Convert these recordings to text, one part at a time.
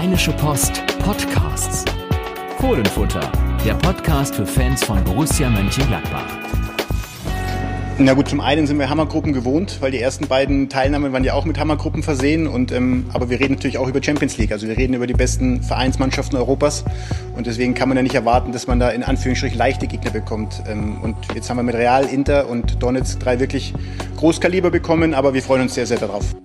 Rheinische Post Podcasts. Fohlenfutter, der Podcast für Fans von Borussia Mönchengladbach. Na gut, zum einen sind wir Hammergruppen gewohnt, weil die ersten beiden Teilnahmen waren ja auch mit Hammergruppen versehen. Und, ähm, aber wir reden natürlich auch über Champions League. Also wir reden über die besten Vereinsmannschaften Europas. Und deswegen kann man ja nicht erwarten, dass man da in Anführungsstrichen leichte Gegner bekommt. Ähm, und jetzt haben wir mit Real, Inter und Donetsk drei wirklich Großkaliber bekommen. Aber wir freuen uns sehr, sehr darauf.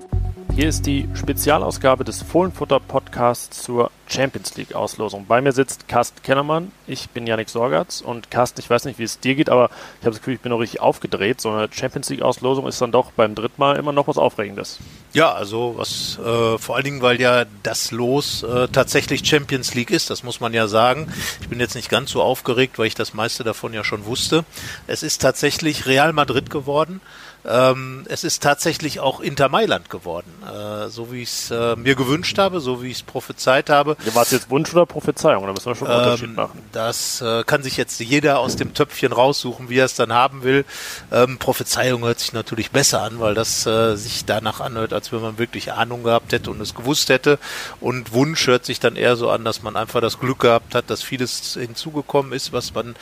Hier ist die Spezialausgabe des Fohlenfutter Podcasts zur Champions League Auslosung. Bei mir sitzt Carsten Kennermann, ich bin Yannick Sorgatz und Carsten, ich weiß nicht, wie es dir geht, aber ich habe das Gefühl, ich bin noch richtig aufgedreht. So eine Champions League Auslosung ist dann doch beim dritten Mal immer noch was Aufregendes. Ja, also was äh, vor allen Dingen, weil ja das Los äh, tatsächlich Champions League ist, das muss man ja sagen. Ich bin jetzt nicht ganz so aufgeregt, weil ich das meiste davon ja schon wusste. Es ist tatsächlich Real Madrid geworden. Ähm, es ist tatsächlich auch Inter Mailand geworden, äh, so wie ich es äh, mir gewünscht habe, so wie ich es prophezeit habe. Ja, War es jetzt Wunsch oder Prophezeiung? Da müssen wir schon einen Ähm, Unterschied machen. Das äh, kann sich jetzt jeder aus dem Töpfchen raussuchen, wie er es dann haben will. Ähm, Prophezeiung hört sich natürlich besser an, weil das äh, sich danach anhört, als wenn man wirklich Ahnung gehabt hätte und es gewusst hätte. Und Wunsch hört sich dann eher so an, dass man einfach das Glück gehabt hat, dass vieles hinzugekommen ist, was man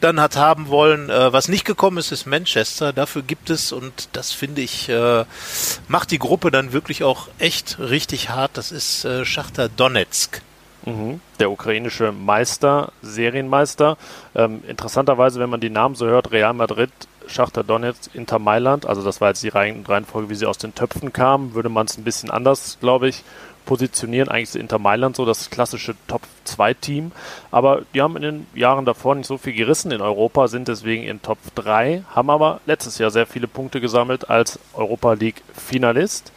dann hat haben wollen. Äh, was nicht gekommen ist, ist Manchester. Dafür gibt es, und das finde ich, äh, macht die Gruppe dann wirklich auch echt richtig hart. Das ist äh, Schachter Donetsk. Mhm. Der ukrainische Meister, Serienmeister. Ähm, interessanterweise, wenn man die Namen so hört, Real Madrid, Schachter Donetsk, Inter Mailand, also das war jetzt die Reihen- Reihenfolge, wie sie aus den Töpfen kamen, würde man es ein bisschen anders, glaube ich, positionieren. Eigentlich ist Inter Mailand so das klassische Top-2-Team, aber die haben in den Jahren davor nicht so viel gerissen in Europa, sind deswegen in Top 3, haben aber letztes Jahr sehr viele Punkte gesammelt als Europa League-Finalist,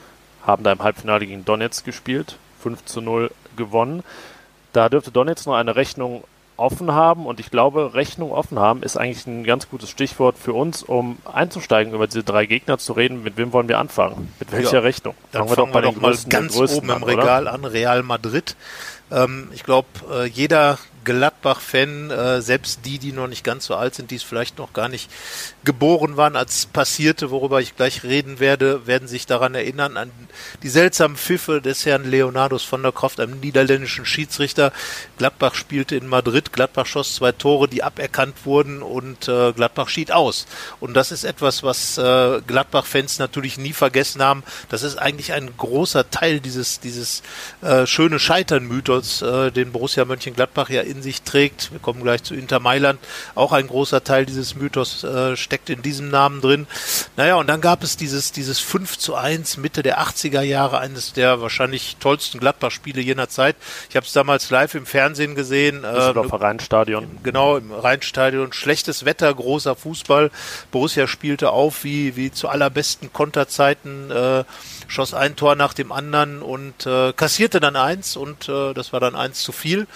haben da im Halbfinale gegen Donetsk gespielt, 5 zu 0 gewonnen. Da dürfte Donetsk noch eine Rechnung offen haben und ich glaube, Rechnung offen haben ist eigentlich ein ganz gutes Stichwort für uns, um einzusteigen, über diese drei Gegner zu reden. Mit wem wollen wir anfangen? Mit welcher Ja. Rechnung? Dann fangen wir doch, mal Größten der ganz Größten oben im an? Regal an, Real Madrid. Ähm, ich glaube, äh, jeder Gladbach-Fan, äh, selbst die, die noch nicht ganz so alt sind, die es vielleicht noch gar nicht geboren waren, als passierte, worüber ich gleich reden werde, werden sich daran erinnern, an die seltsamen Pfiffe des Herrn Leonardos von der Kraft, einem niederländischen Schiedsrichter. Gladbach spielte in Madrid, Gladbach schoss zwei Tore, die aberkannt wurden und äh, Gladbach schied aus. Und das ist etwas, was äh, Gladbach-Fans natürlich nie vergessen haben. Das ist eigentlich ein großer Teil dieses, dieses äh, schöne Scheitern-Mythos, äh, den Borussia Mönchengladbach ja in sich trägt. Wir kommen gleich zu Inter Mailand. Auch ein großer Teil dieses Mythos äh, steckt in diesem Namen drin. Naja, und dann gab es dieses, dieses 5 zu 1 Mitte der 80er Jahre, eines der wahrscheinlich tollsten Gladbach-Spiele jener Zeit. Ich habe es damals live im Fernsehen gesehen. Äh, Rheinstadion. Genau, im Rheinstadion. Schlechtes Wetter, großer Fußball. Borussia spielte auf wie, wie zu allerbesten Konterzeiten, äh, schoss ein Tor nach dem anderen und äh, kassierte dann eins und äh, das war dann eins zu viel.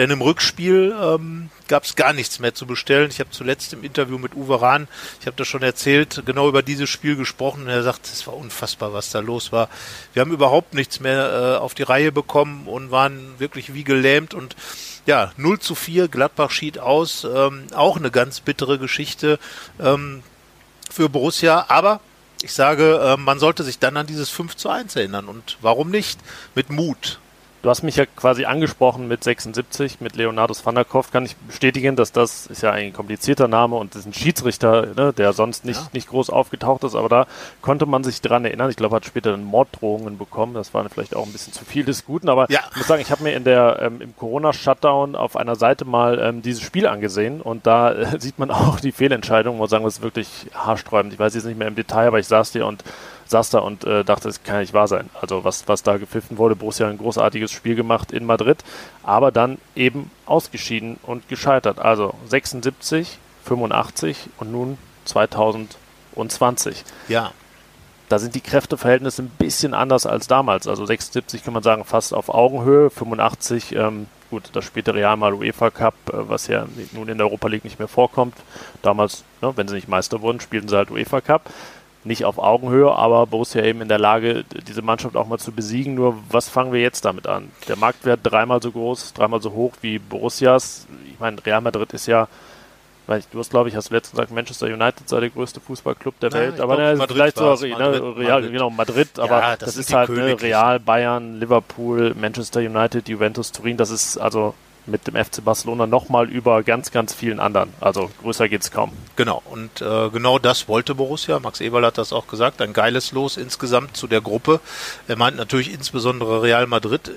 Denn im Rückspiel ähm, gab es gar nichts mehr zu bestellen. Ich habe zuletzt im Interview mit Uwe Rahn, ich habe das schon erzählt, genau über dieses Spiel gesprochen. Und er sagt, es war unfassbar, was da los war. Wir haben überhaupt nichts mehr äh, auf die Reihe bekommen und waren wirklich wie gelähmt und ja, 0 zu 4, Gladbach schied aus. Ähm, auch eine ganz bittere Geschichte ähm, für Borussia. Aber ich sage, äh, man sollte sich dann an dieses 5 zu 1 erinnern. Und warum nicht? Mit Mut. Du hast mich ja quasi angesprochen mit 76, mit Leonardus van der Kopf. Kann ich bestätigen, dass das ist ja ein komplizierter Name und ist ein Schiedsrichter, ne, der sonst nicht, Ja. nicht groß aufgetaucht ist, aber da konnte man sich dran erinnern. Ich glaube, hat später dann Morddrohungen bekommen. Das war vielleicht auch ein bisschen zu viel des Guten, aber Ja. ich muss sagen, ich habe mir in der ähm, im Corona-Shutdown auf einer Seite mal ähm, dieses Spiel angesehen und da äh, sieht man auch die Fehlentscheidung. Ich muss sagen, das ist wirklich haarsträubend. Ich weiß jetzt nicht mehr im Detail, aber ich saß hier und saß da und äh, dachte, es kann nicht wahr sein. Also was, was da gepfiffen wurde, Borussia hat ein großartiges Spiel gemacht in Madrid, aber dann eben ausgeschieden und gescheitert. Also 76, 85 und nun 2020. Ja, Da sind die Kräfteverhältnisse ein bisschen anders als damals. Also 76 kann man sagen fast auf Augenhöhe, 85 ähm, gut, das späte Real mal UEFA Cup, äh, was ja nun in der Europa League nicht mehr vorkommt. Damals, ne, wenn sie nicht Meister wurden, spielten sie halt UEFA Cup. Nicht auf Augenhöhe, aber Borussia eben in der Lage, diese Mannschaft auch mal zu besiegen. Nur was fangen wir jetzt damit an? Der Marktwert dreimal so groß, dreimal so hoch wie Borussias. Ich meine, Real Madrid ist ja weil du hast, glaube ich, hast letztens gesagt, Manchester United sei der größte Fußballclub der Na, Welt, aber ne, vielleicht so ne, Real, Madrid. genau Madrid, aber ja, das, das ist halt ne, Real, Bayern, Liverpool, Manchester United, Juventus, Turin, das ist also mit dem FC Barcelona nochmal über ganz, ganz vielen anderen. Also größer geht es kaum. Genau, und äh, genau das wollte Borussia. Max Eberl hat das auch gesagt. Ein geiles Los insgesamt zu der Gruppe. Er meint natürlich insbesondere Real Madrid.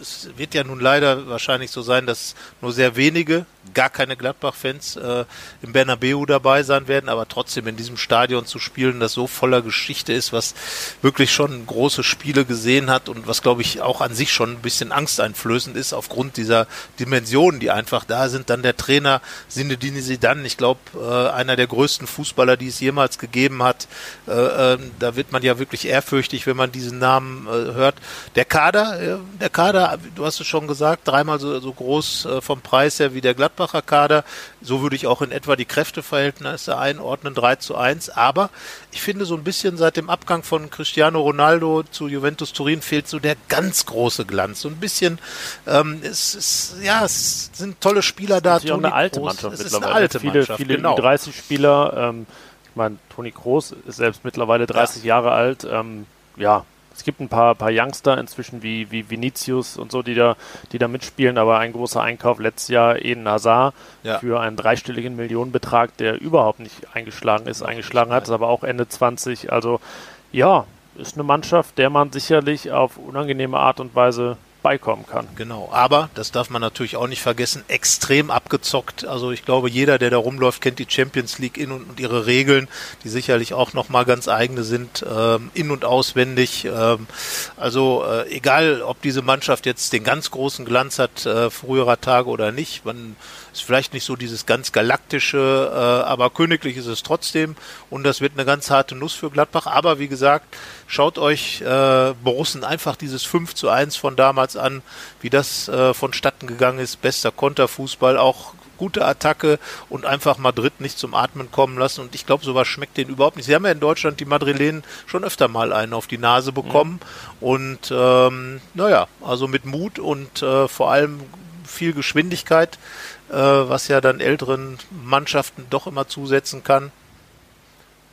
Es wird ja nun leider wahrscheinlich so sein, dass nur sehr wenige gar keine Gladbach-Fans äh, im Bernabeu dabei sein werden, aber trotzdem in diesem Stadion zu spielen, das so voller Geschichte ist, was wirklich schon große Spiele gesehen hat und was, glaube ich, auch an sich schon ein bisschen angsteinflößend ist aufgrund dieser Dimensionen, die einfach da sind. Dann der Trainer Sinedini Sidan, ich glaube, äh, einer der größten Fußballer, die es jemals gegeben hat. Äh, äh, da wird man ja wirklich ehrfürchtig, wenn man diesen Namen äh, hört. Der Kader, äh, der Kader, du hast es schon gesagt, dreimal so, so groß äh, vom Preis her wie der Gladbach Gladbacher Kader. So würde ich auch in etwa die Kräfteverhältnisse einordnen, 3 zu 1. Aber ich finde so ein bisschen seit dem Abgang von Cristiano Ronaldo zu Juventus Turin fehlt so der ganz große Glanz. So ein bisschen, ähm, es ist, ja, es sind tolle Spieler da. Es ist eine alte Mannschaft es ist eine alte viele, Mannschaft, viele genau. 30 Spieler. Ähm, ich meine, Toni Kroos ist selbst mittlerweile 30 ja. Jahre alt. Ähm, ja, es gibt ein paar, paar Youngster inzwischen wie, wie Vinicius und so, die da, die da mitspielen, aber ein großer Einkauf letztes Jahr Eden Hazard ja. für einen dreistelligen Millionenbetrag, der überhaupt nicht eingeschlagen ist, eingeschlagen hat, ist aber auch Ende 20. Also ja, ist eine Mannschaft, der man sicherlich auf unangenehme Art und Weise beikommen kann. Genau, aber das darf man natürlich auch nicht vergessen, extrem abgezockt. Also ich glaube, jeder, der da rumläuft, kennt die Champions League in und, ihre Regeln, die sicherlich auch nochmal ganz eigene sind, ähm, in und auswendig. Ähm, also äh, egal, ob diese Mannschaft jetzt den ganz großen Glanz hat äh, früherer Tage oder nicht, man ist vielleicht nicht so dieses ganz galaktische, äh, aber königlich ist es trotzdem und das wird eine ganz harte Nuss für Gladbach. Aber wie gesagt, schaut euch äh, Borussen einfach dieses 5 zu 1 von damals an, wie das äh, vonstatten gegangen ist. Bester Konterfußball, auch gute Attacke und einfach Madrid nicht zum Atmen kommen lassen. Und ich glaube, sowas schmeckt denen überhaupt nicht. Sie haben ja in Deutschland die Madrilenen schon öfter mal einen auf die Nase bekommen. Mhm. Und ähm, naja, also mit Mut und äh, vor allem viel Geschwindigkeit äh, was ja dann älteren Mannschaften doch immer zusetzen kann.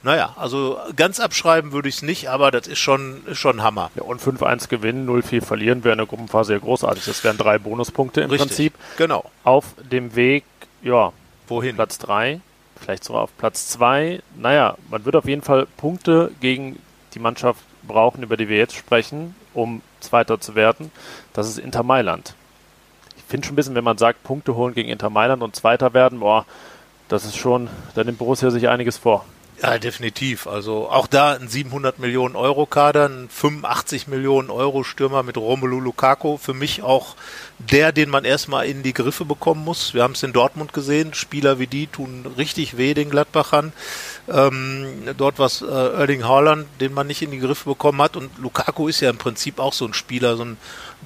Naja, also ganz abschreiben würde ich es nicht, aber das ist schon, ist schon Hammer. Ja, und 5-1 gewinnen, 0-4 verlieren wäre in der Gruppenphase ja großartig. Das wären drei Bonuspunkte im Richtig, Prinzip. Genau. Auf dem Weg, ja, wohin? Platz 3, vielleicht sogar auf Platz 2. Naja, man wird auf jeden Fall Punkte gegen die Mannschaft brauchen, über die wir jetzt sprechen, um Zweiter zu werden. Das ist Inter Mailand finde schon ein bisschen, wenn man sagt, Punkte holen gegen Inter Mailand und Zweiter werden, boah, das ist schon, da nimmt Borussia sich einiges vor. Ja, definitiv. Also auch da ein 700 Millionen Euro Kader, ein 85 Millionen Euro Stürmer mit Romelu Lukaku. Für mich auch der, den man erstmal in die Griffe bekommen muss. Wir haben es in Dortmund gesehen. Spieler wie die tun richtig weh den Gladbachern. Ähm, dort war es äh, Erling Haaland, den man nicht in die Griffe bekommen hat. Und Lukaku ist ja im Prinzip auch so ein Spieler, so ein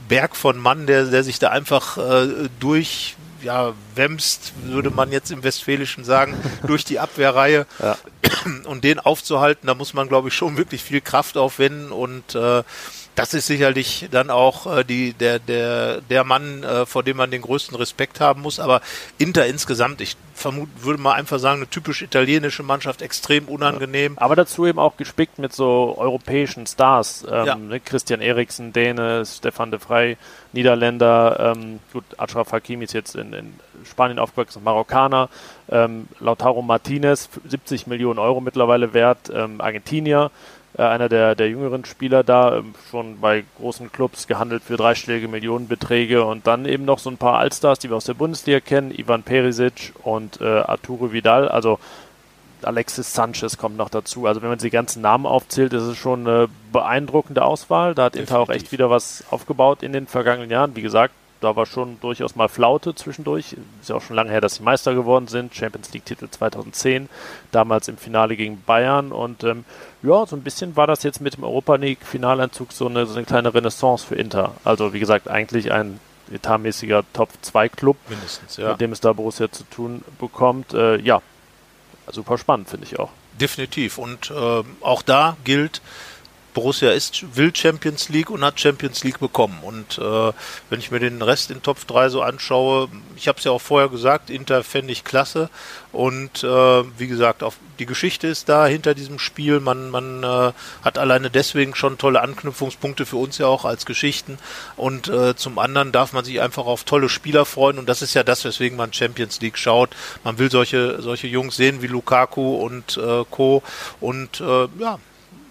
Berg von Mann, der, der sich da einfach äh, durch ja, wemst, würde man jetzt im Westfälischen sagen, durch die Abwehrreihe. Ja. Und den aufzuhalten, da muss man, glaube ich, schon wirklich viel Kraft aufwenden und äh, das ist sicherlich dann auch äh, die, der, der, der Mann, äh, vor dem man den größten Respekt haben muss. Aber Inter insgesamt, ich vermute, würde mal einfach sagen, eine typisch italienische Mannschaft, extrem unangenehm. Aber dazu eben auch gespickt mit so europäischen Stars. Ähm, ja. ne? Christian Eriksen, Däne, Stefan de Vrij, Niederländer. Ähm, gut, Achraf Hakimi ist jetzt in, in Spanien aufgewachsen, Marokkaner. Ähm, Lautaro Martinez, 70 Millionen Euro mittlerweile wert, ähm, Argentinier äh, einer der, der jüngeren Spieler da, ähm, schon bei großen Clubs gehandelt für dreistellige Millionenbeträge und dann eben noch so ein paar Allstars, die wir aus der Bundesliga kennen, Ivan Perisic und äh, Arturo Vidal, also Alexis Sanchez kommt noch dazu. Also wenn man die ganzen Namen aufzählt, ist es schon eine beeindruckende Auswahl. Da hat Definitiv. Inter auch echt wieder was aufgebaut in den vergangenen Jahren. Wie gesagt, da war schon durchaus mal Flaute zwischendurch. Ist ja auch schon lange her, dass sie Meister geworden sind. Champions League-Titel 2010, damals im Finale gegen Bayern. Und ähm, ja, so ein bisschen war das jetzt mit dem Europa League-Finaleinzug so eine, so eine kleine Renaissance für Inter. Also wie gesagt, eigentlich ein etatmäßiger Top-2-Club, ja. mit dem es da Borussia zu tun bekommt. Äh, ja, super spannend, finde ich auch. Definitiv. Und äh, auch da gilt, Borussia ist, will Champions League und hat Champions League bekommen. Und äh, wenn ich mir den Rest in Top 3 so anschaue, ich habe es ja auch vorher gesagt, Inter fände ich klasse. Und äh, wie gesagt, auf, die Geschichte ist da hinter diesem Spiel. Man, man äh, hat alleine deswegen schon tolle Anknüpfungspunkte für uns ja auch als Geschichten. Und äh, zum anderen darf man sich einfach auf tolle Spieler freuen. Und das ist ja das, weswegen man Champions League schaut. Man will solche, solche Jungs sehen wie Lukaku und äh, Co. Und äh, ja,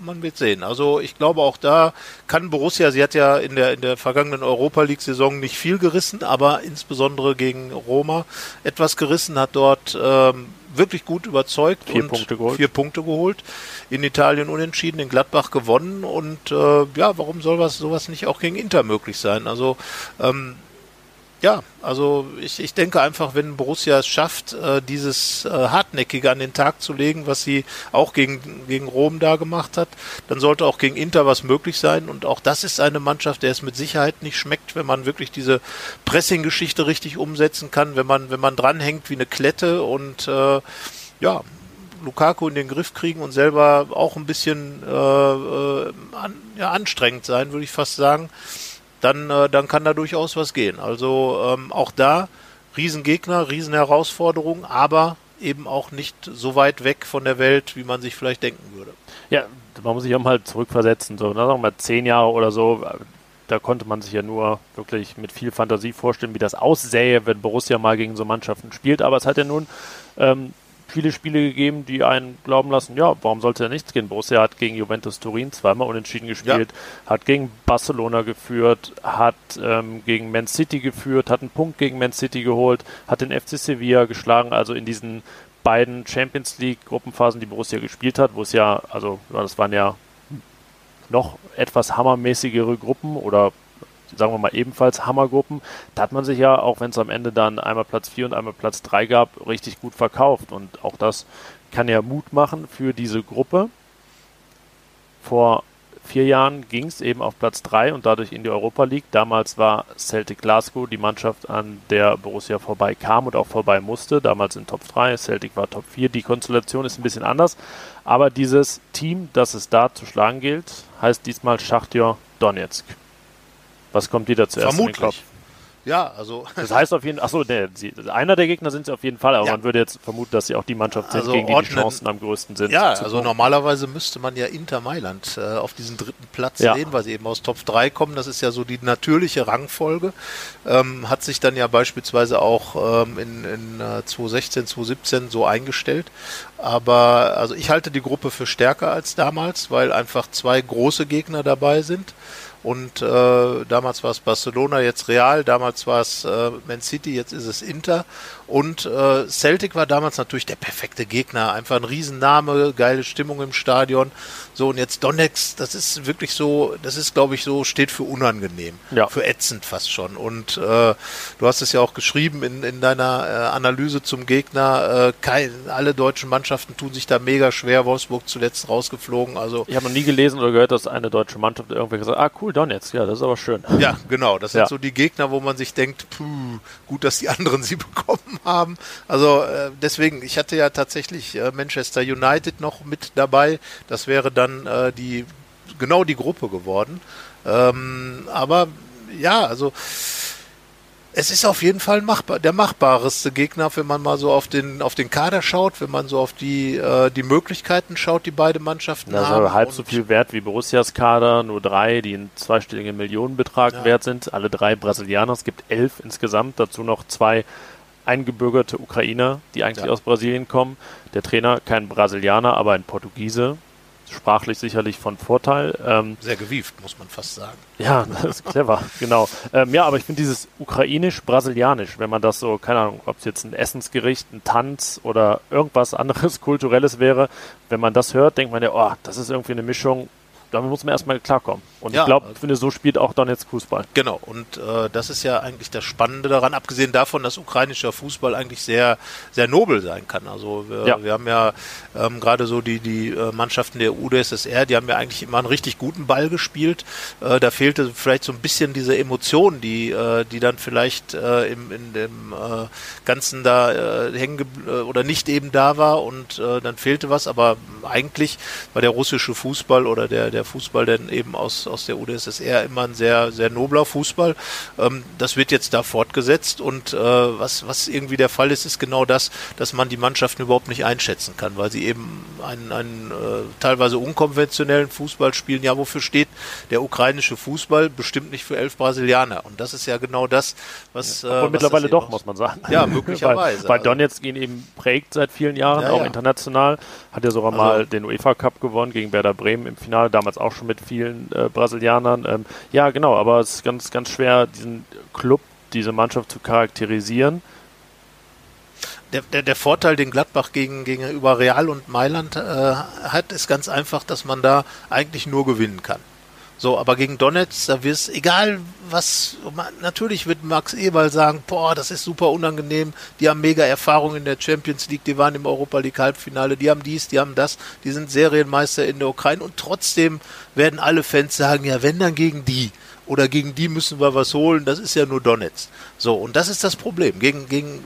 man wird sehen. Also ich glaube auch da kann Borussia, sie hat ja in der in der vergangenen Europa League Saison nicht viel gerissen, aber insbesondere gegen Roma etwas gerissen, hat dort ähm, wirklich gut überzeugt vier und Punkte geholt. vier Punkte geholt. In Italien unentschieden, in Gladbach gewonnen und äh, ja, warum soll was sowas nicht auch gegen Inter möglich sein? Also ähm, ja, also ich, ich denke einfach, wenn Borussia es schafft, äh, dieses äh, Hartnäckige an den Tag zu legen, was sie auch gegen, gegen Rom da gemacht hat, dann sollte auch gegen Inter was möglich sein. Und auch das ist eine Mannschaft, der es mit Sicherheit nicht schmeckt, wenn man wirklich diese Pressing-Geschichte richtig umsetzen kann, wenn man, wenn man dranhängt wie eine Klette und äh, ja, Lukaku in den Griff kriegen und selber auch ein bisschen äh, äh, an, ja, anstrengend sein, würde ich fast sagen dann, äh, dann kann da durchaus was gehen. Also ähm, auch da Riesengegner, Riesenherausforderung, aber eben auch nicht so weit weg von der Welt, wie man sich vielleicht denken würde. Ja, man muss sich auch mal zurückversetzen, so, sagen wir mal zehn Jahre oder so, da konnte man sich ja nur wirklich mit viel Fantasie vorstellen, wie das aussähe, wenn Borussia mal gegen so Mannschaften spielt. Aber es hat ja nun ähm, viele Spiele gegeben, die einen glauben lassen, ja, warum sollte er nichts gehen? Borussia hat gegen Juventus Turin zweimal unentschieden gespielt, ja. hat gegen Barcelona geführt, hat ähm, gegen Man City geführt, hat einen Punkt gegen Man City geholt, hat den FC Sevilla geschlagen, also in diesen beiden Champions League Gruppenphasen, die Borussia gespielt hat, wo es ja, also das waren ja noch etwas hammermäßigere Gruppen oder sagen wir mal, ebenfalls Hammergruppen. Da hat man sich ja, auch wenn es am Ende dann einmal Platz 4 und einmal Platz 3 gab, richtig gut verkauft. Und auch das kann ja Mut machen für diese Gruppe. Vor vier Jahren ging es eben auf Platz 3 und dadurch in die Europa League. Damals war Celtic Glasgow die Mannschaft, an der Borussia vorbei kam und auch vorbei musste. Damals in Top 3, Celtic war Top 4. Die Konstellation ist ein bisschen anders. Aber dieses Team, das es da zu schlagen gilt, heißt diesmal Schachtyor Donetsk. Was kommt dir da zuerst Vermutlich. Ja, also. Das heißt auf jeden Fall, achso, nee, sie, einer der Gegner sind sie auf jeden Fall, aber ja. man würde jetzt vermuten, dass sie auch die Mannschaft sind, also gegen die ordnen, die Chancen am größten sind. Ja, also kommen. normalerweise müsste man ja Inter Mailand äh, auf diesen dritten Platz ja. sehen, weil sie eben aus Top 3 kommen. Das ist ja so die natürliche Rangfolge. Ähm, hat sich dann ja beispielsweise auch ähm, in, in äh, 2016, 2017 so eingestellt. Aber also ich halte die Gruppe für stärker als damals, weil einfach zwei große Gegner dabei sind. Und äh, damals war es Barcelona, jetzt Real, damals war es äh, Man City, jetzt ist es Inter. Und äh, Celtic war damals natürlich der perfekte Gegner. Einfach ein Riesenname, geile Stimmung im Stadion. So, und jetzt Donetsk, das ist wirklich so, das ist, glaube ich, so, steht für unangenehm. Ja. Für ätzend fast schon. Und äh, du hast es ja auch geschrieben in, in deiner äh, Analyse zum Gegner. Äh, kein, alle deutschen Mannschaften tun sich da mega schwer. Wolfsburg zuletzt rausgeflogen. Also ich habe noch nie gelesen oder gehört, dass eine deutsche Mannschaft irgendwie gesagt hat, ah cool, Donetsk, ja, das ist aber schön. Ja, genau. Das sind ja. so die Gegner, wo man sich denkt, puh, gut, dass die anderen sie bekommen haben. Also äh, deswegen, ich hatte ja tatsächlich äh, Manchester United noch mit dabei. Das wäre dann äh, die genau die Gruppe geworden. Ähm, aber ja, also es ist auf jeden Fall machbar, der machbareste Gegner, wenn man mal so auf den, auf den Kader schaut, wenn man so auf die, äh, die Möglichkeiten schaut, die beide Mannschaften also haben. halb so viel wert wie Borussias Kader, nur drei, die einen zweistelligen Millionenbetrag ja. wert sind. Alle drei Brasilianer. Es gibt elf insgesamt, dazu noch zwei eingebürgerte Ukrainer, die eigentlich ja. aus Brasilien kommen. Der Trainer kein Brasilianer, aber ein Portugiese. Sprachlich sicherlich von Vorteil. Ähm, Sehr gewieft, muss man fast sagen. Ja, das ist clever, genau. Ähm, ja, aber ich finde dieses ukrainisch-brasilianisch, wenn man das so, keine Ahnung, ob es jetzt ein Essensgericht, ein Tanz oder irgendwas anderes Kulturelles wäre, wenn man das hört, denkt man ja, oh, das ist irgendwie eine Mischung damit muss man erstmal klarkommen. Und ja, ich glaube, finde, so spielt auch Donetsk Fußball. Genau, und äh, das ist ja eigentlich das Spannende daran, abgesehen davon, dass ukrainischer Fußball eigentlich sehr, sehr nobel sein kann. Also wir, ja. wir haben ja ähm, gerade so die, die äh, Mannschaften der UdSSR, die haben ja eigentlich immer einen richtig guten Ball gespielt. Äh, da fehlte vielleicht so ein bisschen diese Emotion, die, äh, die dann vielleicht äh, im, in dem äh, Ganzen da äh, hängen äh, oder nicht eben da war und äh, dann fehlte was, aber eigentlich war der russische Fußball oder der, der der Fußball denn eben aus, aus der UdSSR immer ein sehr, sehr nobler Fußball. Ähm, das wird jetzt da fortgesetzt und äh, was, was irgendwie der Fall ist, ist genau das, dass man die Mannschaften überhaupt nicht einschätzen kann, weil sie eben einen, einen äh, teilweise unkonventionellen Fußball spielen. Ja, wofür steht der ukrainische Fußball? Bestimmt nicht für elf Brasilianer. Und das ist ja genau das, was. Ja, äh, was mittlerweile doch, muss man sagen. Ja, möglicherweise. weil, weil Donetsk ihn eben prägt seit vielen Jahren, ja, auch ja. international. Hat ja sogar also, mal den UEFA Cup gewonnen gegen Werder Bremen im Finale, damals auch schon mit vielen äh, Brasilianern. Ähm, ja, genau, aber es ist ganz, ganz schwer, diesen Club, diese Mannschaft zu charakterisieren. Der, der, der Vorteil, den Gladbach gegen, gegenüber Real und Mailand äh, hat, ist ganz einfach, dass man da eigentlich nur gewinnen kann. So, aber gegen Donetsk, da wirst egal was, natürlich wird Max Eberl sagen, boah, das ist super unangenehm, die haben mega Erfahrung in der Champions League, die waren im Europa League Halbfinale, die haben dies, die haben das, die sind Serienmeister in der Ukraine und trotzdem werden alle Fans sagen, ja, wenn dann gegen die oder gegen die müssen wir was holen, das ist ja nur Donetsk. So, und das ist das Problem. Gegen, gegen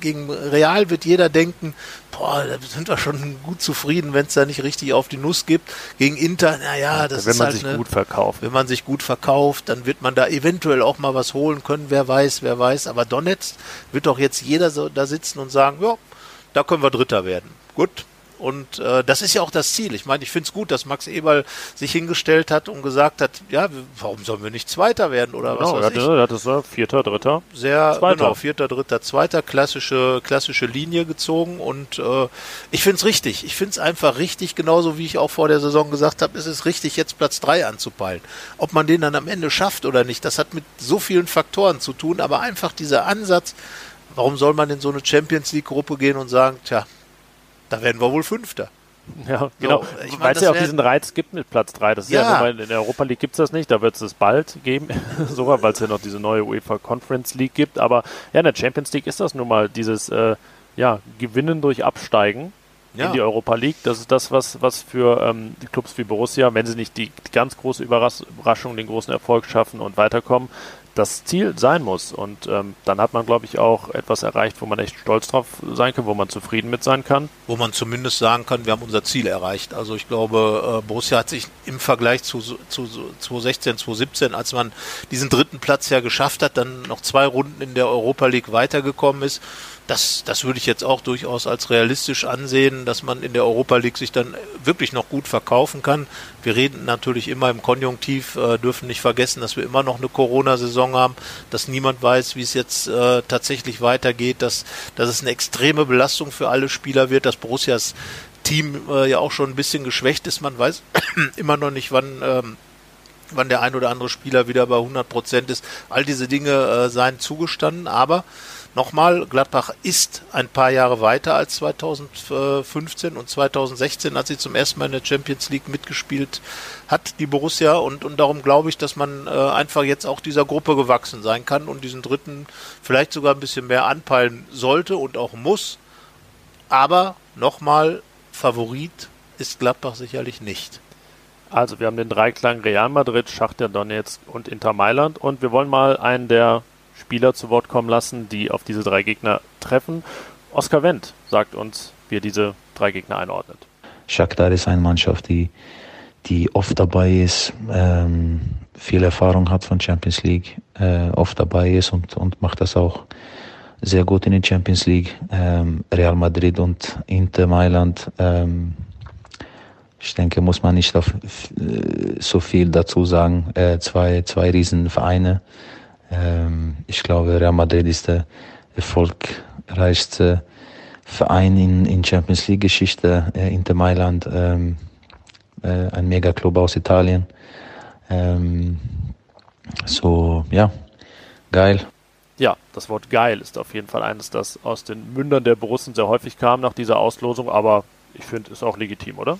gegen Real wird jeder denken, boah, da sind wir schon gut zufrieden, wenn es da nicht richtig auf die Nuss gibt. Gegen Inter, naja, das wenn ist man halt sich eine, gut verkauft. Wenn man sich gut verkauft, dann wird man da eventuell auch mal was holen können, wer weiß, wer weiß. Aber Donetsk wird doch jetzt jeder so da sitzen und sagen, ja, da können wir Dritter werden. Gut, und äh, das ist ja auch das Ziel. Ich meine, ich finde es gut, dass Max Eberl sich hingestellt hat und gesagt hat, ja, warum sollen wir nicht Zweiter werden oder genau, was weiß ich. Er das Vierter, Dritter, Sehr, Zweiter. genau, Vierter, Dritter, Zweiter, klassische, klassische Linie gezogen und äh, ich finde es richtig. Ich finde es einfach richtig, genauso wie ich auch vor der Saison gesagt habe, ist es richtig, jetzt Platz drei anzupeilen. Ob man den dann am Ende schafft oder nicht, das hat mit so vielen Faktoren zu tun, aber einfach dieser Ansatz, warum soll man in so eine Champions League Gruppe gehen und sagen, tja, da werden wir wohl Fünfter. Ja, genau. So, ich Weil es ja auch diesen Reiz gibt mit Platz 3. Das ist ja, ja in der Europa League gibt es das nicht, da wird es es bald geben, sogar, weil es ja noch diese neue UEFA Conference League gibt. Aber ja, in der Champions League ist das nun mal dieses äh, ja, Gewinnen durch Absteigen ja. in die Europa League. Das ist das, was, was für ähm, die Clubs wie Borussia, wenn sie nicht die, die ganz große Überraschung, den großen Erfolg schaffen und weiterkommen, das Ziel sein muss. Und ähm, dann hat man, glaube ich, auch etwas erreicht, wo man echt stolz drauf sein kann, wo man zufrieden mit sein kann. Wo man zumindest sagen kann, wir haben unser Ziel erreicht. Also ich glaube, äh, Borussia hat sich im Vergleich zu, zu 2016, 2017, als man diesen dritten Platz ja geschafft hat, dann noch zwei Runden in der Europa League weitergekommen ist, das, das würde ich jetzt auch durchaus als realistisch ansehen, dass man in der Europa League sich dann wirklich noch gut verkaufen kann. Wir reden natürlich immer im Konjunktiv, äh, dürfen nicht vergessen, dass wir immer noch eine Corona-Saison haben, dass niemand weiß, wie es jetzt äh, tatsächlich weitergeht, dass, dass es eine extreme Belastung für alle Spieler wird, dass Borussias Team äh, ja auch schon ein bisschen geschwächt ist. Man weiß immer noch nicht, wann. Ähm, wann der ein oder andere Spieler wieder bei 100 Prozent ist. All diese Dinge äh, seien zugestanden, aber Nochmal, Gladbach ist ein paar Jahre weiter als 2015 und 2016, als sie zum ersten Mal in der Champions League mitgespielt hat, die Borussia. Und, und darum glaube ich, dass man äh, einfach jetzt auch dieser Gruppe gewachsen sein kann und diesen dritten vielleicht sogar ein bisschen mehr anpeilen sollte und auch muss. Aber nochmal, Favorit ist Gladbach sicherlich nicht. Also wir haben den Dreiklang Real Madrid, Schachter Donetsk und Inter Mailand und wir wollen mal einen der Spieler zu Wort kommen lassen, die auf diese drei Gegner treffen. Oskar Wendt sagt uns, wie er diese drei Gegner einordnet. Shakhtar ist eine Mannschaft, die, die oft dabei ist, ähm, viel Erfahrung hat von Champions League, äh, oft dabei ist und, und macht das auch sehr gut in der Champions League. Ähm, Real Madrid und Inter Mailand, ähm, ich denke, muss man nicht auf, äh, so viel dazu sagen. Äh, zwei, zwei Riesenvereine. Ähm, ich glaube, Real Madrid ist der erfolgreichste Verein in, in Champions League Geschichte, äh, Inter Mailand, ähm, äh, ein Megaclub aus Italien. Ähm, so, ja, geil. Ja, das Wort geil ist auf jeden Fall eines, das aus den Mündern der Borussen sehr häufig kam nach dieser Auslosung, aber ich finde, ist auch legitim, oder?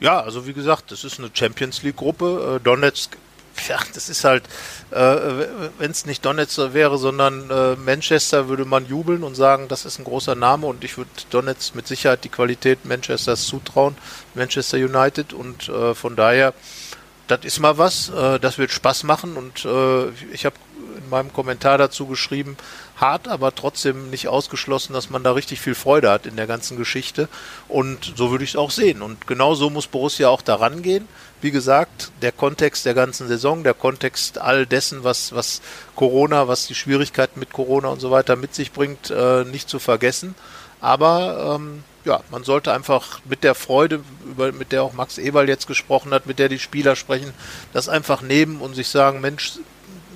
Ja, also wie gesagt, das ist eine Champions League Gruppe. Äh, Donetsk ja, das ist halt, äh, wenn es nicht Donetsk wäre, sondern äh, Manchester, würde man jubeln und sagen, das ist ein großer Name und ich würde Donetsk mit Sicherheit die Qualität Manchesters zutrauen, Manchester United und äh, von daher, das ist mal was, äh, das wird Spaß machen und äh, ich habe in meinem Kommentar dazu geschrieben, hart, aber trotzdem nicht ausgeschlossen, dass man da richtig viel Freude hat in der ganzen Geschichte. Und so würde ich es auch sehen. Und genau so muss Borussia auch daran gehen. Wie gesagt, der Kontext der ganzen Saison, der Kontext all dessen, was, was Corona, was die Schwierigkeiten mit Corona und so weiter mit sich bringt, äh, nicht zu vergessen. Aber ähm, ja, man sollte einfach mit der Freude, über, mit der auch Max Eberl jetzt gesprochen hat, mit der die Spieler sprechen, das einfach nehmen und sich sagen, Mensch,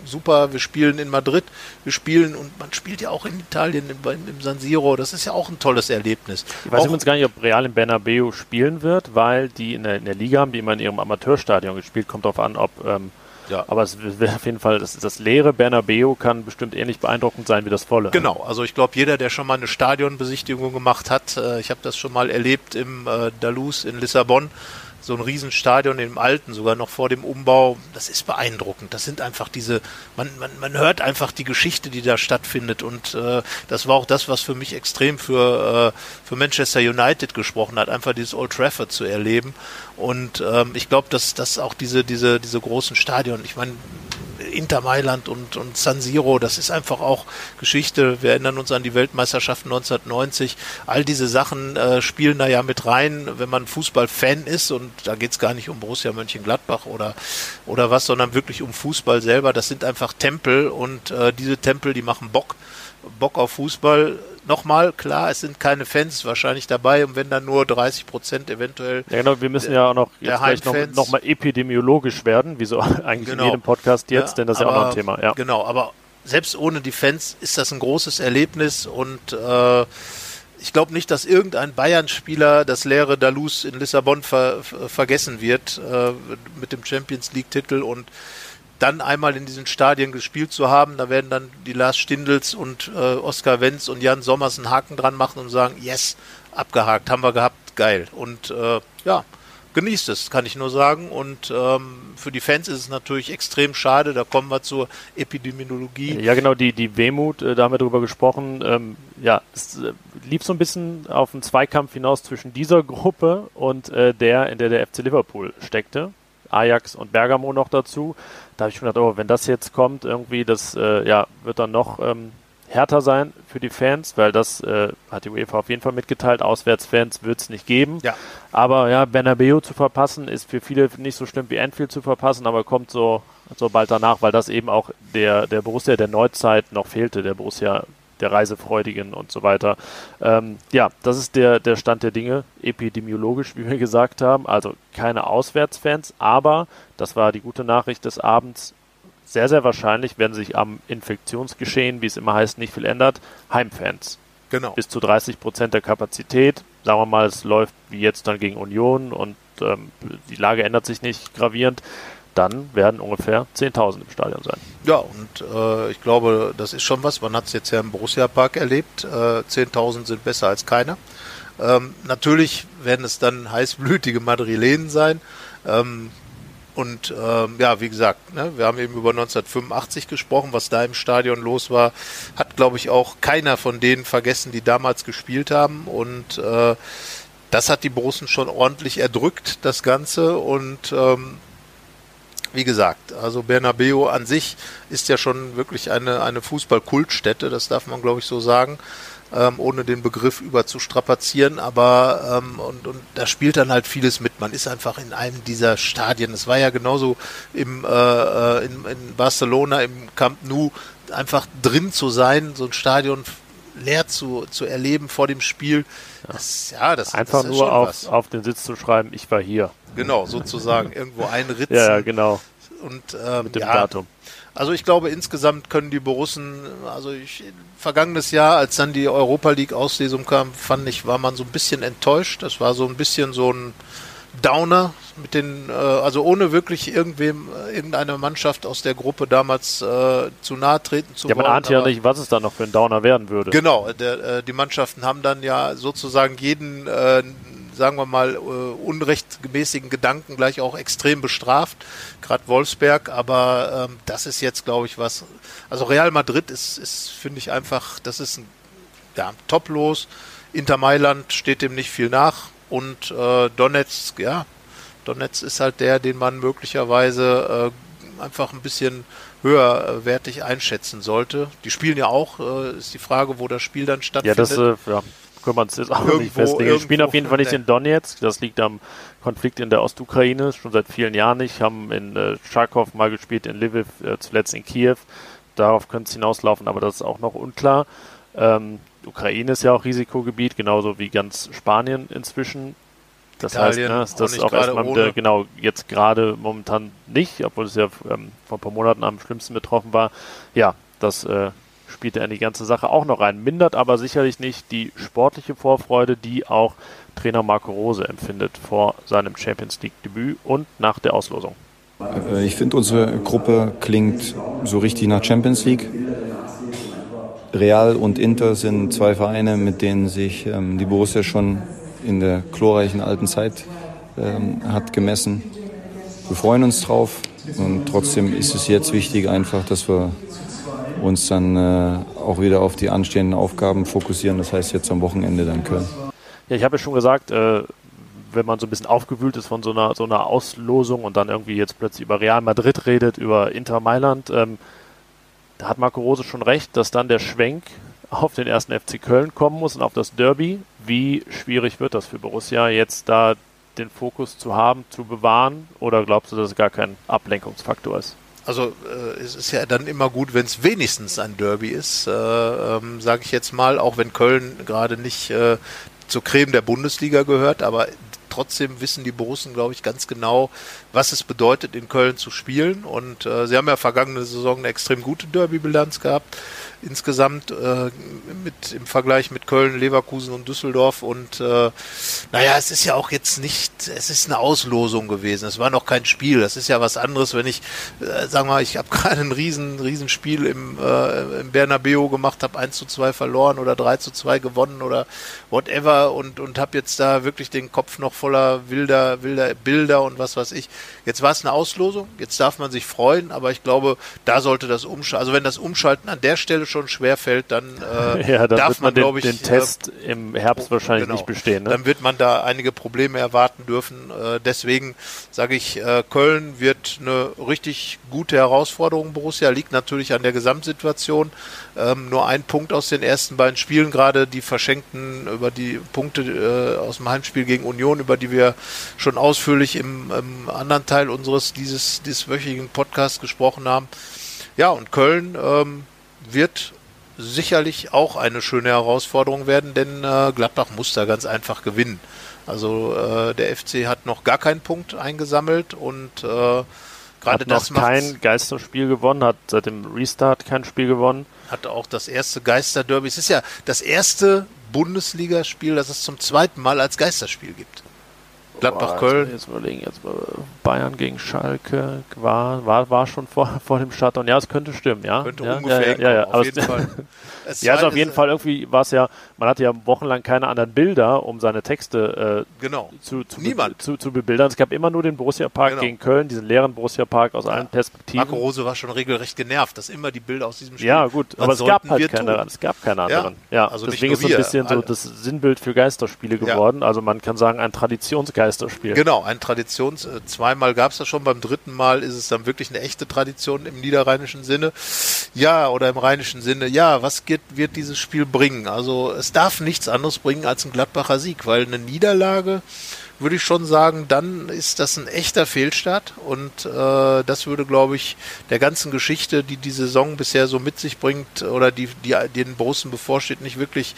super, wir spielen in Madrid, wir spielen und man spielt ja auch in Italien im, im San Siro, das ist ja auch ein tolles Erlebnis. Ich weiß übrigens gar nicht, ob Real in Bernabeu spielen wird, weil die in der, in der Liga haben, die immer in ihrem Amateurstadion gespielt, kommt darauf an, ob ähm, ja. Aber es wird auf jeden Fall, das, das leere Bernabeu kann bestimmt ähnlich beeindruckend sein wie das volle. Genau, also ich glaube, jeder, der schon mal eine Stadionbesichtigung gemacht hat, äh, ich habe das schon mal erlebt im äh, Dalus in Lissabon, so ein Riesenstadion im Alten, sogar noch vor dem Umbau. Das ist beeindruckend. Das sind einfach diese, man, man, man hört einfach die Geschichte, die da stattfindet. Und äh, das war auch das, was für mich extrem für, äh, für Manchester United gesprochen hat, einfach dieses Old Trafford zu erleben. Und ähm, ich glaube, dass, dass auch diese, diese, diese großen Stadion, ich meine, Inter Mailand und, und San Siro, das ist einfach auch Geschichte. Wir erinnern uns an die Weltmeisterschaft 1990. All diese Sachen äh, spielen da ja mit rein, wenn man Fußballfan ist und da geht es gar nicht um Borussia Mönchengladbach oder, oder was, sondern wirklich um Fußball selber. Das sind einfach Tempel und äh, diese Tempel, die machen Bock. Bock auf Fußball nochmal, klar, es sind keine Fans wahrscheinlich dabei und wenn dann nur 30 Prozent eventuell. Ja, genau, wir müssen ja auch noch jetzt gleich noch, noch mal epidemiologisch werden, wie so eigentlich genau. in jedem Podcast jetzt, ja, denn das ist aber, ja auch noch ein Thema. Ja. Genau, aber selbst ohne die Fans ist das ein großes Erlebnis und äh, ich glaube nicht, dass irgendein Bayern-Spieler das leere Dalus in Lissabon ver vergessen wird äh, mit dem Champions League-Titel und dann einmal in diesen Stadien gespielt zu haben. Da werden dann die Lars Stindels und äh, Oskar Wenz und Jan Sommers einen Haken dran machen und sagen, yes, abgehakt, haben wir gehabt, geil. Und äh, ja, genießt es, kann ich nur sagen. Und ähm, für die Fans ist es natürlich extrem schade. Da kommen wir zur Epidemiologie. Ja, genau, die, die Wehmut, äh, da haben wir drüber gesprochen. Ähm, ja, es äh, lief so ein bisschen auf einen Zweikampf hinaus zwischen dieser Gruppe und äh, der, in der der FC Liverpool steckte. Ajax und Bergamo noch dazu. Da habe ich mir gedacht, oh, wenn das jetzt kommt, irgendwie, das äh, ja, wird dann noch ähm, härter sein für die Fans, weil das äh, hat die UEFA auf jeden Fall mitgeteilt. Auswärtsfans wird es nicht geben. Ja. Aber ja, Bernabeu zu verpassen ist für viele nicht so schlimm wie Anfield zu verpassen, aber kommt so, so bald danach, weil das eben auch der, der Borussia der Neuzeit noch fehlte, der Borussia der Reisefreudigen und so weiter. Ähm, ja, das ist der, der Stand der Dinge, epidemiologisch, wie wir gesagt haben. Also keine Auswärtsfans, aber, das war die gute Nachricht des Abends, sehr, sehr wahrscheinlich werden sich am Infektionsgeschehen, wie es immer heißt, nicht viel ändert, Heimfans. Genau. Bis zu 30 Prozent der Kapazität. Sagen wir mal, es läuft wie jetzt dann gegen Union und ähm, die Lage ändert sich nicht gravierend dann werden ungefähr 10.000 im Stadion sein. Ja, und äh, ich glaube, das ist schon was. Man hat es jetzt ja im Borussia Park erlebt. Äh, 10.000 sind besser als keiner. Ähm, natürlich werden es dann heißblütige Madrilenen sein. Ähm, und ähm, ja, wie gesagt, ne, wir haben eben über 1985 gesprochen, was da im Stadion los war. Hat, glaube ich, auch keiner von denen vergessen, die damals gespielt haben. Und äh, das hat die Borussen schon ordentlich erdrückt, das Ganze. Und ähm, wie gesagt, also Bernabeu an sich ist ja schon wirklich eine, eine Fußballkultstätte, das darf man glaube ich so sagen, ähm, ohne den Begriff überzustrapazieren, aber ähm, und, und da spielt dann halt vieles mit. Man ist einfach in einem dieser Stadien. Es war ja genauso im, äh, äh in, in Barcelona, im Camp Nou, einfach drin zu sein, so ein Stadion leer zu, zu erleben vor dem Spiel. Das, ja, das Einfach das nur auf, auf den Sitz zu schreiben, ich war hier. Genau, sozusagen. Irgendwo einritzen. Ja, genau. Und, ähm, Mit dem ja, Datum. Also ich glaube, insgesamt können die Borussen, also ich, vergangenes Jahr, als dann die Europa League Auslesung kam, fand ich, war man so ein bisschen enttäuscht. Das war so ein bisschen so ein Downer mit den, äh, also ohne wirklich irgendwem, äh, irgendeiner Mannschaft aus der Gruppe damals äh, zu nahe treten zu ja, wollen. Ja, man ahnt ja nicht, was es dann noch für ein Downer werden würde. Genau, der, äh, die Mannschaften haben dann ja sozusagen jeden, äh, sagen wir mal, äh, unrechtgemäßigen Gedanken gleich auch extrem bestraft, gerade Wolfsberg, aber ähm, das ist jetzt, glaube ich, was, also Real Madrid ist, ist finde ich einfach, das ist ein, ja, top los. Inter Mailand steht dem nicht viel nach und äh, Donetsk, ja, Donetsk ist halt der, den man möglicherweise einfach ein bisschen höherwertig einschätzen sollte. Die spielen ja auch, äh, ist die Frage, wo das Spiel dann stattfindet. Ja, das äh, ja, können wir uns jetzt auch irgendwo, nicht festlegen. Die spielen auf jeden Fall nicht in Donetsk, das liegt am Konflikt in der Ostukraine, schon seit vielen Jahren nicht, haben in äh, Charkow mal gespielt, in Lviv, äh, zuletzt in Kiew. Darauf könnte es hinauslaufen, aber das ist auch noch unklar. Ähm, Ukraine ist ja auch Risikogebiet, genauso wie ganz Spanien inzwischen. Das Italien heißt, ne, das auch, auch erstmal ohne. genau jetzt gerade momentan nicht, obwohl es ja ähm, vor ein paar Monaten am schlimmsten betroffen war. Ja, das äh, spielt ja in die ganze Sache auch noch rein. Mindert aber sicherlich nicht die sportliche Vorfreude, die auch Trainer Marco Rose empfindet vor seinem Champions League Debüt und nach der Auslosung. Äh, ich finde, unsere Gruppe klingt so richtig nach Champions League. Real und Inter sind zwei Vereine, mit denen sich ähm, die Borussia schon in der chlorreichen alten Zeit ähm, hat gemessen. Wir freuen uns drauf und trotzdem ist es jetzt wichtig einfach, dass wir uns dann äh, auch wieder auf die anstehenden Aufgaben fokussieren. Das heißt jetzt am Wochenende dann Köln. Ja, ich habe ja schon gesagt, äh, wenn man so ein bisschen aufgewühlt ist von so einer, so einer Auslosung und dann irgendwie jetzt plötzlich über Real Madrid redet, über Inter Mailand, ähm, da hat Marco Rose schon recht, dass dann der Schwenk auf den ersten FC Köln kommen muss und auf das Derby. Wie schwierig wird das für Borussia jetzt da den Fokus zu haben, zu bewahren? Oder glaubst du, dass es gar kein Ablenkungsfaktor ist? Also äh, es ist ja dann immer gut, wenn es wenigstens ein Derby ist, äh, ähm, sage ich jetzt mal, auch wenn Köln gerade nicht äh, zur Creme der Bundesliga gehört, aber trotzdem wissen die Borussen, glaube ich, ganz genau, was es bedeutet, in Köln zu spielen. Und äh, sie haben ja vergangene Saison eine extrem gute Derby-Bilanz gehabt insgesamt äh, mit im Vergleich mit Köln, Leverkusen und Düsseldorf und äh, naja, es ist ja auch jetzt nicht, es ist eine Auslosung gewesen. Es war noch kein Spiel. Das ist ja was anderes, wenn ich, äh, sag mal, ich habe gerade ein riesen, riesen im, äh, im Bernabeu gemacht, habe 1 zu 2 verloren oder 3 zu 2 gewonnen oder whatever und, und habe jetzt da wirklich den Kopf noch voller wilder, wilder Bilder und was weiß ich. Jetzt war es eine Auslosung, jetzt darf man sich freuen, aber ich glaube, da sollte das Umschalten, also wenn das Umschalten an der Stelle schon schwer fällt, dann, äh, ja, dann darf man, glaube ich, den Test äh, im Herbst wahrscheinlich genau, nicht bestehen. Ne? Dann wird man da einige Probleme erwarten dürfen. Äh, deswegen sage ich, äh, Köln wird eine richtig gute Herausforderung. Borussia liegt natürlich an der Gesamtsituation. Ähm, nur ein Punkt aus den ersten beiden Spielen, gerade die verschenkten über die Punkte äh, aus dem Heimspiel gegen Union, über die wir schon ausführlich im, im anderen Teil unseres dieses, dieses wöchigen Podcasts gesprochen haben. Ja, und Köln ähm, wird sicherlich auch eine schöne Herausforderung werden, denn äh, Gladbach muss da ganz einfach gewinnen. Also äh, der FC hat noch gar keinen Punkt eingesammelt und äh, gerade das noch kein Geisterspiel gewonnen, hat seit dem Restart kein Spiel gewonnen. Hat auch das erste Geisterderby. Es ist ja das erste Bundesligaspiel, das es zum zweiten Mal als Geisterspiel gibt. Gladbach-Köln. Jetzt, überlegen, jetzt Bayern gegen Schalke war, war, war schon vor, vor dem Start. Und ja, es könnte stimmen, ja. Könnte ja, ungefähr ja, ja, ja, auf jeden Fall. ja, also auf jeden Fall irgendwie war es ja, man hatte ja wochenlang keine anderen Bilder, um seine Texte äh, genau. zu, zu, Niemand. Zu, zu bebildern. Es gab immer nur den Borussia Park genau. gegen Köln, diesen leeren Borussia Park aus ja. allen Perspektiven. Marco Rose war schon regelrecht genervt, dass immer die Bilder aus diesem Spiel. Ja, gut, aber es gab halt keine, es gab keine anderen. Ja, also deswegen ist es ein bisschen alle. so das Sinnbild für Geisterspiele geworden. Also man kann sagen, ein Traditionsgeisterspiel. Genau, ein Traditions. Äh, zweimal gab es das schon, beim dritten Mal ist es dann wirklich eine echte Tradition im niederrheinischen Sinne. Ja, oder im rheinischen Sinne. Ja, was geht, wird dieses Spiel bringen? Also es darf nichts anderes bringen als ein Gladbacher Sieg, weil eine Niederlage würde ich schon sagen, dann ist das ein echter Fehlstart und äh, das würde, glaube ich, der ganzen Geschichte, die die Saison bisher so mit sich bringt oder die, die den Borussen bevorsteht, nicht wirklich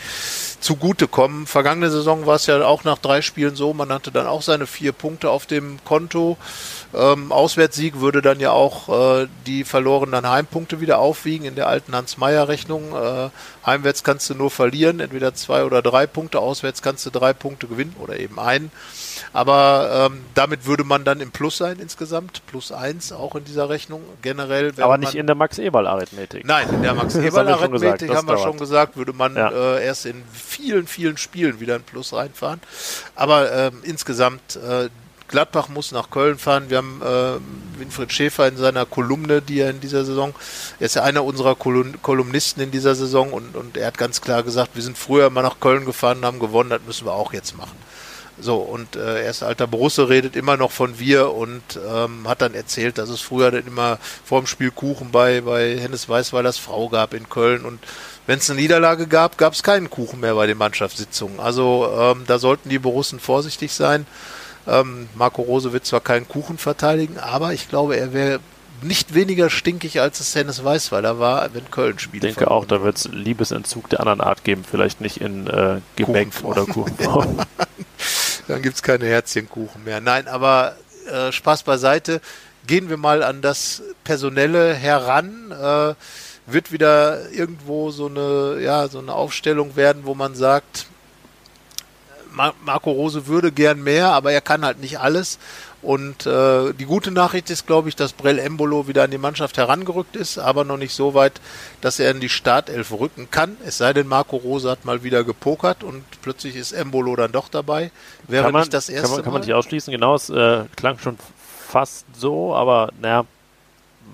zugutekommen. Vergangene Saison war es ja auch nach drei Spielen so, man hatte dann auch seine vier Punkte auf dem Konto. Ähm, Auswärtssieg würde dann ja auch äh, die verlorenen Heimpunkte wieder aufwiegen in der alten Hans-Meyer-Rechnung. Äh, heimwärts kannst du nur verlieren, entweder zwei oder drei Punkte, auswärts kannst du drei Punkte gewinnen oder eben einen. Aber ähm, damit würde man dann im Plus sein insgesamt, plus eins auch in dieser Rechnung generell. Aber nicht in der Max-Eberl-Arithmetik. Nein, in der Max-Eberl-Arithmetik haben wir, schon gesagt, würde man ja. äh, erst in vielen, vielen Spielen wieder ein Plus reinfahren. Aber ähm, insgesamt äh, Gladbach muss nach Köln fahren. Wir haben äh, Winfried Schäfer in seiner Kolumne, die er in dieser Saison, er ist ja einer unserer Kolumnisten in dieser Saison und, und er hat ganz klar gesagt, wir sind früher mal nach Köln gefahren und haben gewonnen, das müssen wir auch jetzt machen. So, und äh, er ist alter Borusse, redet immer noch von wir und ähm, hat dann erzählt, dass es früher dann immer vor dem Spiel Kuchen bei, bei Hennes Weißweilers Frau gab in Köln und wenn es eine Niederlage gab, gab es keinen Kuchen mehr bei den Mannschaftssitzungen. Also ähm, da sollten die Borussen vorsichtig sein. Ähm, Marco Rose wird zwar keinen Kuchen verteidigen, aber ich glaube, er wäre nicht weniger stinkig, als es Hennes Weißweiler war, wenn Köln spielt. Ich denke auch, da wird es Liebesentzug der anderen Art geben, vielleicht nicht in äh, Gebäck oder Kuchenform. Dann gibt es keine Herzchenkuchen mehr. Nein, aber äh, Spaß beiseite. Gehen wir mal an das Personelle heran. Äh, wird wieder irgendwo so eine, ja, so eine Aufstellung werden, wo man sagt, Marco Rose würde gern mehr, aber er kann halt nicht alles. Und äh, die gute Nachricht ist, glaube ich, dass Brell Embolo wieder an die Mannschaft herangerückt ist, aber noch nicht so weit, dass er in die Startelf rücken kann. Es sei denn, Marco Rose hat mal wieder gepokert und plötzlich ist Embolo dann doch dabei. Wäre kann man, nicht das erste kann man, kann man nicht ausschließen, genau. Es äh, klang schon fast so, aber naja,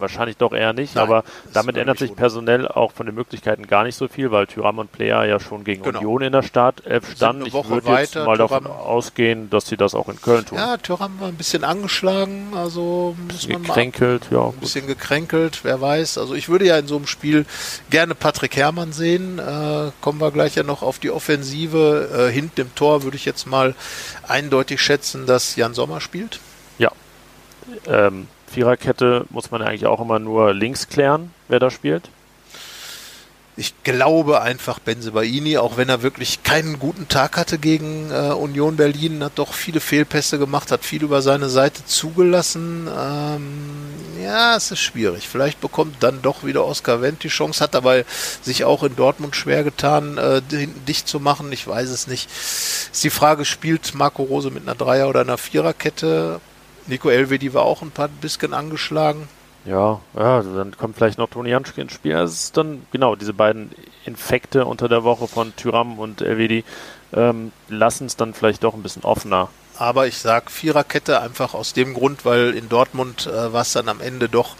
wahrscheinlich doch eher nicht, Nein, aber damit ändert sich personell auch von den Möglichkeiten gar nicht so viel, weil Tyram und Player ja schon gegen genau. Union in der Startelf standen. Ich würde jetzt mal Thuram davon ausgehen, dass sie das auch in Köln tun. Ja, Tyram war ein bisschen angeschlagen, also ein bisschen gekränkelt, ja. Ein bisschen gekränkelt, wer weiß. Also ich würde ja in so einem Spiel gerne Patrick Herrmann sehen. Äh, kommen wir gleich ja noch auf die Offensive. Äh, hinten im Tor würde ich jetzt mal eindeutig schätzen, dass Jan Sommer spielt. Ja. Ähm, Viererkette muss man eigentlich auch immer nur links klären, wer da spielt. Ich glaube einfach Benzebaini, auch wenn er wirklich keinen guten Tag hatte gegen äh, Union Berlin, hat doch viele Fehlpässe gemacht, hat viel über seine Seite zugelassen. Ähm, ja, es ist schwierig. Vielleicht bekommt dann doch wieder Oskar Wendt die Chance, hat aber sich auch in Dortmund schwer getan, äh, dicht zu machen. Ich weiß es nicht. Ist die Frage, spielt Marco Rose mit einer Dreier- oder einer Viererkette? Nico Elvedi war auch ein paar bisschen angeschlagen. Ja, ja, dann kommt vielleicht noch Toni Janschke ins Spiel. Es ist dann, genau, diese beiden Infekte unter der Woche von Tyram und Elvedi ähm, lassen es dann vielleicht doch ein bisschen offener. Aber ich sag Viererkette einfach aus dem Grund, weil in Dortmund äh, war es dann am Ende doch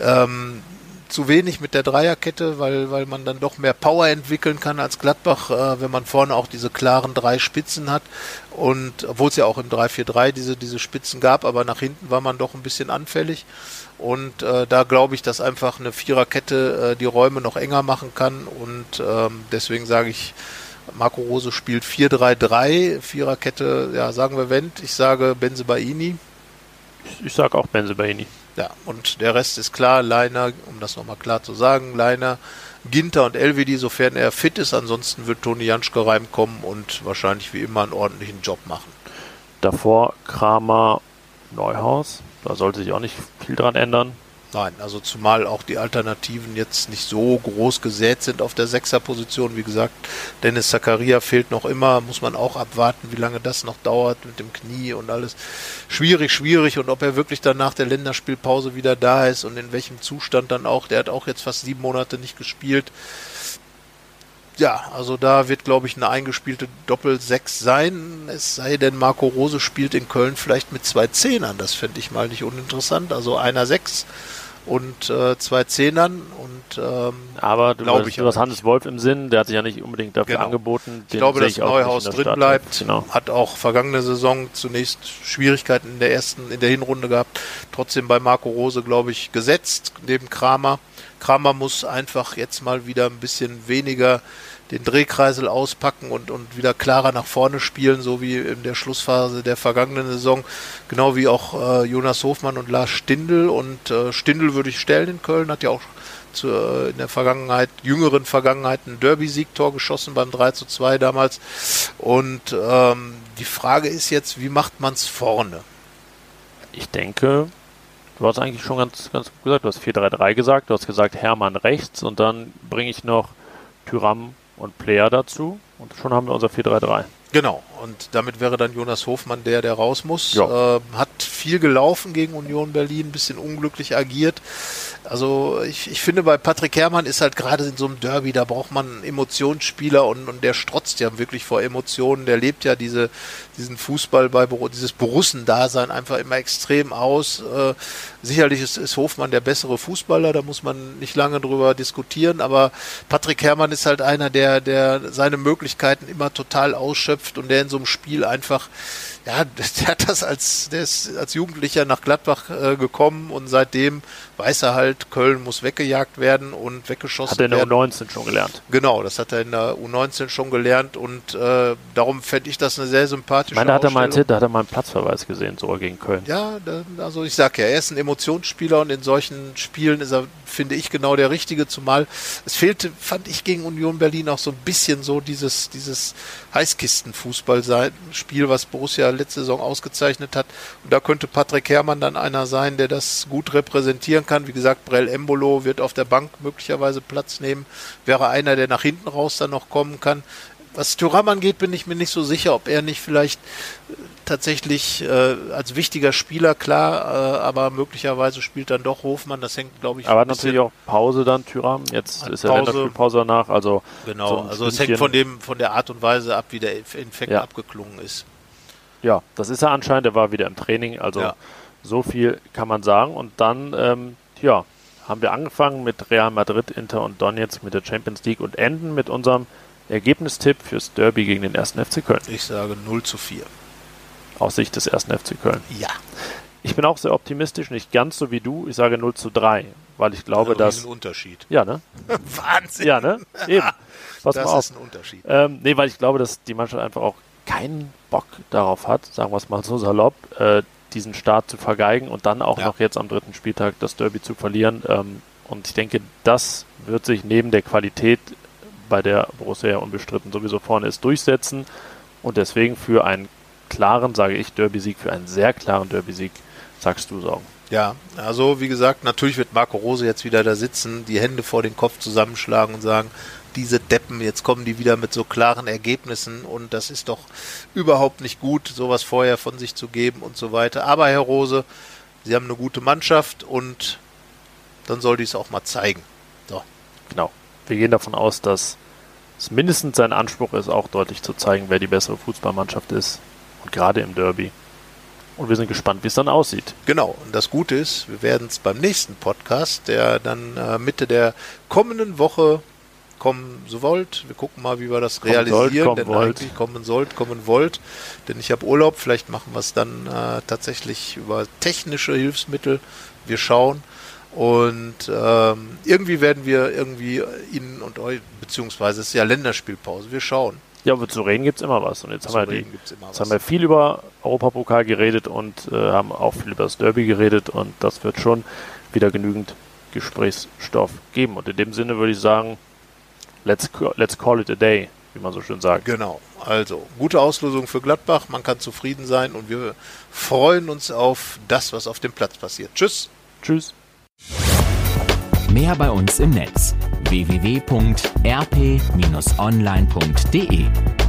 ähm, zu wenig mit der Dreierkette, weil, weil man dann doch mehr Power entwickeln kann als Gladbach, äh, wenn man vorne auch diese klaren drei Spitzen hat. Und obwohl es ja auch im 3-4-3 diese, diese Spitzen gab, aber nach hinten war man doch ein bisschen anfällig. Und äh, da glaube ich, dass einfach eine Viererkette äh, die Räume noch enger machen kann. Und ähm, deswegen sage ich, Marco Rose spielt 4-3-3, Viererkette, ja, sagen wir Wendt, ich sage Benzebaini. Ich sage auch Benzebaini. Ja, und der Rest ist klar, Leiner, um das nochmal klar zu sagen, Leiner, Ginter und Elvedi, sofern er fit ist, ansonsten wird Toni Janschke reinkommen und wahrscheinlich wie immer einen ordentlichen Job machen. Davor Kramer, Neuhaus, da sollte sich auch nicht viel dran ändern. Nein, also zumal auch die Alternativen jetzt nicht so groß gesät sind auf der Sechserposition. Wie gesagt, Dennis Zakaria fehlt noch immer, muss man auch abwarten, wie lange das noch dauert mit dem Knie und alles. Schwierig, schwierig und ob er wirklich dann nach der Länderspielpause wieder da ist und in welchem Zustand dann auch. Der hat auch jetzt fast sieben Monate nicht gespielt. Ja, also da wird, glaube ich, eine eingespielte Doppel-6 sein. Es sei denn, Marco Rose spielt in Köln vielleicht mit zwei Zehnern. Das fände ich mal nicht uninteressant. Also einer Sechs und äh, zwei Zehnern und ähm, aber du, hast, ich du hast Hannes Wolf im Sinn, der hat sich ja nicht unbedingt dafür genau. angeboten. ich glaube, dass Neuhaus drin bleibt, genau. hat auch vergangene Saison zunächst Schwierigkeiten in der ersten, in der Hinrunde gehabt, trotzdem bei Marco Rose, glaube ich, gesetzt neben Kramer. Kramer muss einfach jetzt mal wieder ein bisschen weniger den Drehkreisel auspacken und, und wieder klarer nach vorne spielen, so wie in der Schlussphase der vergangenen Saison, genau wie auch äh, Jonas Hofmann und Lars Stindl. Und äh, Stindl würde ich stellen in Köln, hat ja auch zu, äh, in der Vergangenheit, jüngeren Vergangenheit, ein Derby-Siegtor geschossen beim 3 zu 2 damals. Und ähm, die Frage ist jetzt, wie macht man es vorne? Ich denke, du hast eigentlich schon ganz, ganz gut gesagt, du hast 4-3-3 gesagt, du hast gesagt Hermann rechts und dann bringe ich noch Tyram und Player dazu und schon haben wir unser 4-3-3. Genau, und damit wäre dann Jonas Hofmann der, der raus muss. Ja. Äh, hat viel gelaufen gegen Union Berlin, ein bisschen unglücklich agiert. Also ich, ich finde, bei Patrick Herrmann ist halt gerade in so einem Derby, da braucht man einen Emotionsspieler und, und der strotzt ja wirklich vor Emotionen. Der lebt ja diese, diesen Fußball bei dieses Borussen-Dasein einfach immer extrem aus. Äh, sicherlich ist, ist Hofmann der bessere Fußballer, da muss man nicht lange drüber diskutieren, aber Patrick Herrmann ist halt einer, der, der seine Möglichkeiten immer total ausschöpft und der in so einem Spiel einfach ja, der hat das als, der ist als Jugendlicher nach Gladbach äh, gekommen und seitdem weiß er halt, Köln muss weggejagt werden und weggeschossen werden. Hat er in der U19 schon gelernt. Genau, das hat er in der U19 schon gelernt und äh, darum fände ich das eine sehr sympathische ich meine, da hat er mal, da hat er mal einen Platzverweis gesehen, sogar gegen Köln. Ja, da, also ich sag ja, er ist ein Emotionsspieler und in solchen Spielen ist er, finde ich, genau der Richtige, zumal es fehlte, fand ich gegen Union Berlin auch so ein bisschen so dieses, dieses Heißkistenfußball-Spiel, was Borussia letzte Saison ausgezeichnet hat. Und da könnte Patrick Herrmann dann einer sein, der das gut repräsentieren kann. Wie gesagt, Brell Embolo wird auf der Bank möglicherweise Platz nehmen, wäre einer, der nach hinten raus dann noch kommen kann. Was Thuram angeht, bin ich mir nicht so sicher, ob er nicht vielleicht äh, tatsächlich äh, als wichtiger Spieler, klar, äh, aber möglicherweise spielt dann doch Hofmann. Das hängt, glaube ich, Aber hat natürlich auch Pause dann, Tyram. Jetzt ist ja Länderspielpause danach. Also genau, so also es hängt von dem, von der Art und Weise ab, wie der Infekt ja. abgeklungen ist. Ja, das ist er anscheinend. Der war wieder im Training. Also ja. so viel kann man sagen. Und dann, ähm, ja, haben wir angefangen mit Real Madrid, Inter und Donetsk mit der Champions League und enden mit unserem Ergebnistipp fürs Derby gegen den 1. FC Köln. Ich sage 0 zu 4. Aus Sicht des 1. FC Köln. Ja. Ich bin auch sehr optimistisch, nicht ganz so wie du. Ich sage 0 zu 3, weil ich glaube, ja, dass. Das ist ein Unterschied. Ja, ne? Wahnsinn. Ja, ne? Eben. Pass das ist ein Unterschied. Ähm, nee, weil ich glaube, dass die Mannschaft einfach auch keinen Bock darauf hat, sagen wir es mal so salopp, äh, diesen Start zu vergeigen und dann auch ja. noch jetzt am dritten Spieltag das Derby zu verlieren. Ähm, und ich denke, das wird sich neben der Qualität bei der Borussia ja unbestritten sowieso vorne ist, durchsetzen und deswegen für einen klaren, sage ich, Derby-Sieg, für einen sehr klaren Derby-Sieg, sagst du, sorgen. Ja, also wie gesagt, natürlich wird Marco Rose jetzt wieder da sitzen, die Hände vor den Kopf zusammenschlagen und sagen, diese Deppen, jetzt kommen die wieder mit so klaren Ergebnissen und das ist doch überhaupt nicht gut, sowas vorher von sich zu geben und so weiter. Aber Herr Rose, Sie haben eine gute Mannschaft und dann soll die es auch mal zeigen. So. Genau wir gehen davon aus, dass es mindestens sein Anspruch ist, auch deutlich zu zeigen, wer die bessere Fußballmannschaft ist. Und gerade im Derby. Und wir sind gespannt, wie es dann aussieht. Genau. Und das Gute ist, wir werden es beim nächsten Podcast, der dann äh, Mitte der kommenden Woche kommen so wollt. Wir gucken mal, wie wir das kommen realisieren. Sollt, kommen denn wollt. eigentlich kommen sollt, kommen wollt. Denn ich habe Urlaub. Vielleicht machen wir es dann äh, tatsächlich über technische Hilfsmittel. Wir schauen. Und ähm, irgendwie werden wir irgendwie Ihnen und euch, beziehungsweise es ist ja Länderspielpause, wir schauen. Ja, aber zu reden gibt es immer was. Und jetzt, haben wir, die, jetzt haben wir viel über Europapokal geredet und äh, haben auch viel über das Derby geredet und das wird schon wieder genügend Gesprächsstoff geben. Und in dem Sinne würde ich sagen, let's, let's call it a day, wie man so schön sagt. Genau. Also, gute Auslosung für Gladbach, man kann zufrieden sein und wir freuen uns auf das, was auf dem Platz passiert. Tschüss. Tschüss. Mehr bei uns im Netz www.rp-online.de